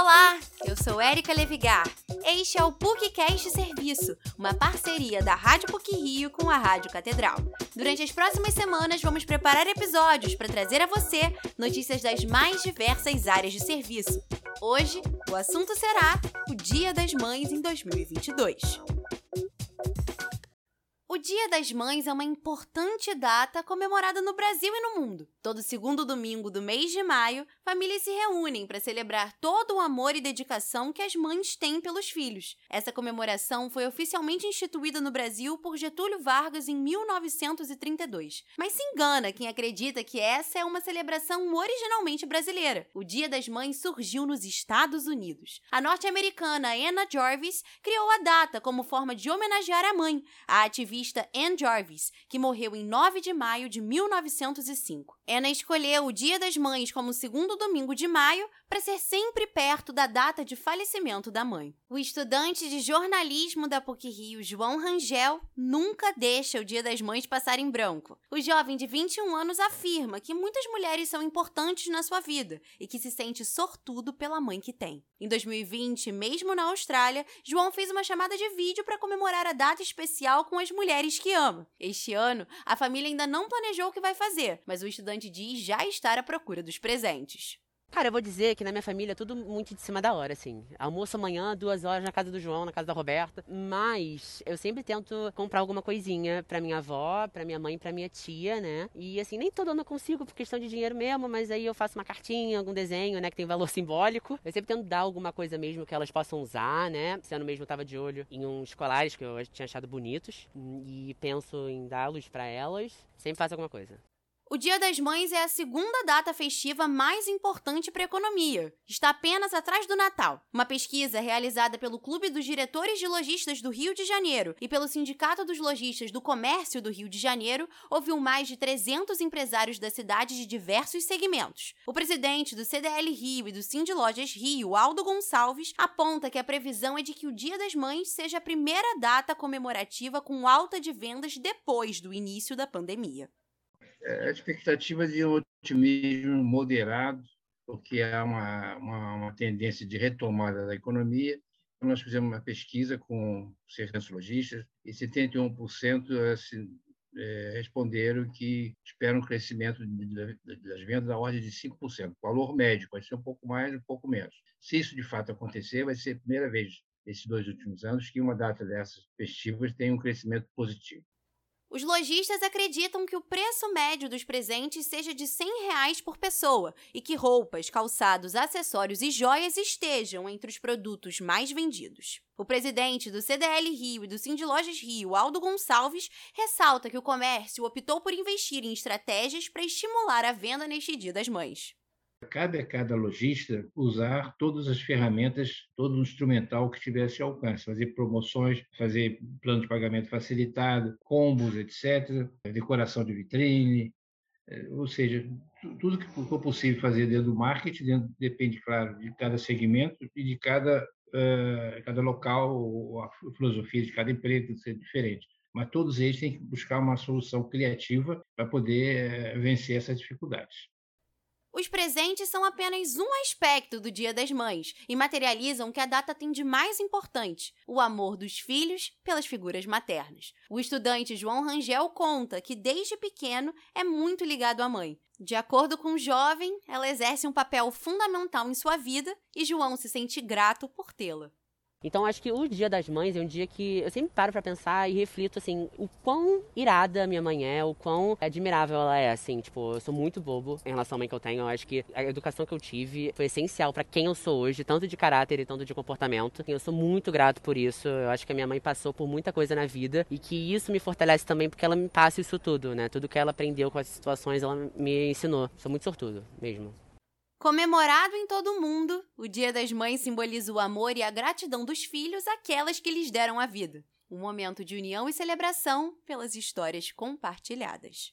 Olá, eu sou Érica Levigar. Este é o PUCcast Serviço, uma parceria da Rádio PUC Rio com a Rádio Catedral. Durante as próximas semanas, vamos preparar episódios para trazer a você notícias das mais diversas áreas de serviço. Hoje, o assunto será o Dia das Mães em 2022. O Dia das Mães é uma importante data comemorada no Brasil e no mundo. Todo segundo domingo do mês de maio, famílias se reúnem para celebrar todo o amor e dedicação que as mães têm pelos filhos. Essa comemoração foi oficialmente instituída no Brasil por Getúlio Vargas em 1932. Mas se engana quem acredita que essa é uma celebração originalmente brasileira. O Dia das Mães surgiu nos Estados Unidos. A norte-americana Anna Jarvis criou a data como forma de homenagear a mãe, a ativista ativista Ann Jarvis, que morreu em 9 de maio de 1905. Anna escolheu o Dia das Mães como segundo domingo de maio para ser sempre perto da data de falecimento da mãe. O estudante de jornalismo da PUC-Rio, João Rangel, nunca deixa o Dia das Mães passar em branco. O jovem de 21 anos afirma que muitas mulheres são importantes na sua vida e que se sente sortudo pela mãe que tem. Em 2020, mesmo na Austrália, João fez uma chamada de vídeo para comemorar a data especial com as mulheres que ama. Este ano, a família ainda não planejou o que vai fazer, mas o estudante diz já estar à procura dos presentes. Cara, eu vou dizer que na minha família é tudo muito de cima da hora, assim. Almoço amanhã, duas horas na casa do João, na casa da Roberta. Mas eu sempre tento comprar alguma coisinha pra minha avó, pra minha mãe, pra minha tia, né? E assim, nem todo ano eu consigo por questão de dinheiro mesmo, mas aí eu faço uma cartinha, algum desenho, né, que tem valor simbólico. Eu sempre tento dar alguma coisa mesmo que elas possam usar, né? Esse ano mesmo eu tava de olho em uns colares que eu tinha achado bonitos e penso em dá-los para elas. Sempre faço alguma coisa. O Dia das Mães é a segunda data festiva mais importante para a economia. Está apenas atrás do Natal. Uma pesquisa realizada pelo Clube dos Diretores de Lojistas do Rio de Janeiro e pelo Sindicato dos Lojistas do Comércio do Rio de Janeiro ouviu mais de 300 empresários da cidade de diversos segmentos. O presidente do CDL Rio e do Sind Lojas Rio, Aldo Gonçalves, aponta que a previsão é de que o Dia das Mães seja a primeira data comemorativa com alta de vendas depois do início da pandemia. A expectativa de um otimismo moderado, porque há uma, uma, uma tendência de retomada da economia. Nós fizemos uma pesquisa com 600 lojistas e 71% assim, é, responderam que esperam um crescimento das vendas da ordem de 5%. O valor médio pode ser um pouco mais, um pouco menos. Se isso de fato acontecer, vai ser a primeira vez nesses dois últimos anos que uma data dessas festivas tem um crescimento positivo. Os lojistas acreditam que o preço médio dos presentes seja de 100 reais por pessoa e que roupas, calçados, acessórios e joias estejam entre os produtos mais vendidos. O presidente do CDL Rio e do Cindy Lojas Rio, Aldo Gonçalves, ressalta que o comércio optou por investir em estratégias para estimular a venda neste Dia das Mães. Cabe a cada lojista usar todas as ferramentas, todo o instrumental que tivesse alcance, fazer promoções, fazer plano de pagamento facilitado, combos, etc., decoração de vitrine, eh, ou seja, tudo que for possível fazer dentro do marketing, dentro, depende, claro, de cada segmento e de cada, uh, cada local, a filosofia de cada empresa ser diferente. Mas todos eles têm que buscar uma solução criativa para poder uh, vencer essas dificuldades. Os presentes são apenas um aspecto do Dia das Mães e materializam o que a data tem de mais importante: o amor dos filhos pelas figuras maternas. O estudante João Rangel conta que desde pequeno é muito ligado à mãe. De acordo com o jovem, ela exerce um papel fundamental em sua vida e João se sente grato por tê-la. Então acho que o Dia das Mães é um dia que eu sempre paro para pensar e reflito assim, o quão irada minha mãe é, o quão admirável ela é, assim, tipo, eu sou muito bobo em relação à mãe que eu tenho. Eu acho que a educação que eu tive foi essencial para quem eu sou hoje, tanto de caráter e tanto de comportamento. Eu sou muito grato por isso. Eu acho que a minha mãe passou por muita coisa na vida e que isso me fortalece também porque ela me passa isso tudo, né? Tudo que ela aprendeu com as situações, ela me ensinou. Sou muito sortudo, mesmo. Comemorado em todo o mundo, o Dia das Mães simboliza o amor e a gratidão dos filhos àquelas que lhes deram a vida. Um momento de união e celebração pelas histórias compartilhadas.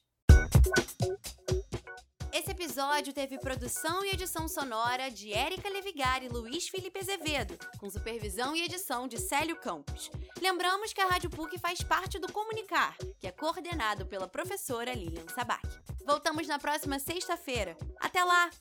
Esse episódio teve produção e edição sonora de Érica Levigar e Luiz Felipe Azevedo, com supervisão e edição de Célio Campos. Lembramos que a Rádio PUC faz parte do Comunicar, que é coordenado pela professora Lilian Sabac. Voltamos na próxima sexta-feira. Até lá!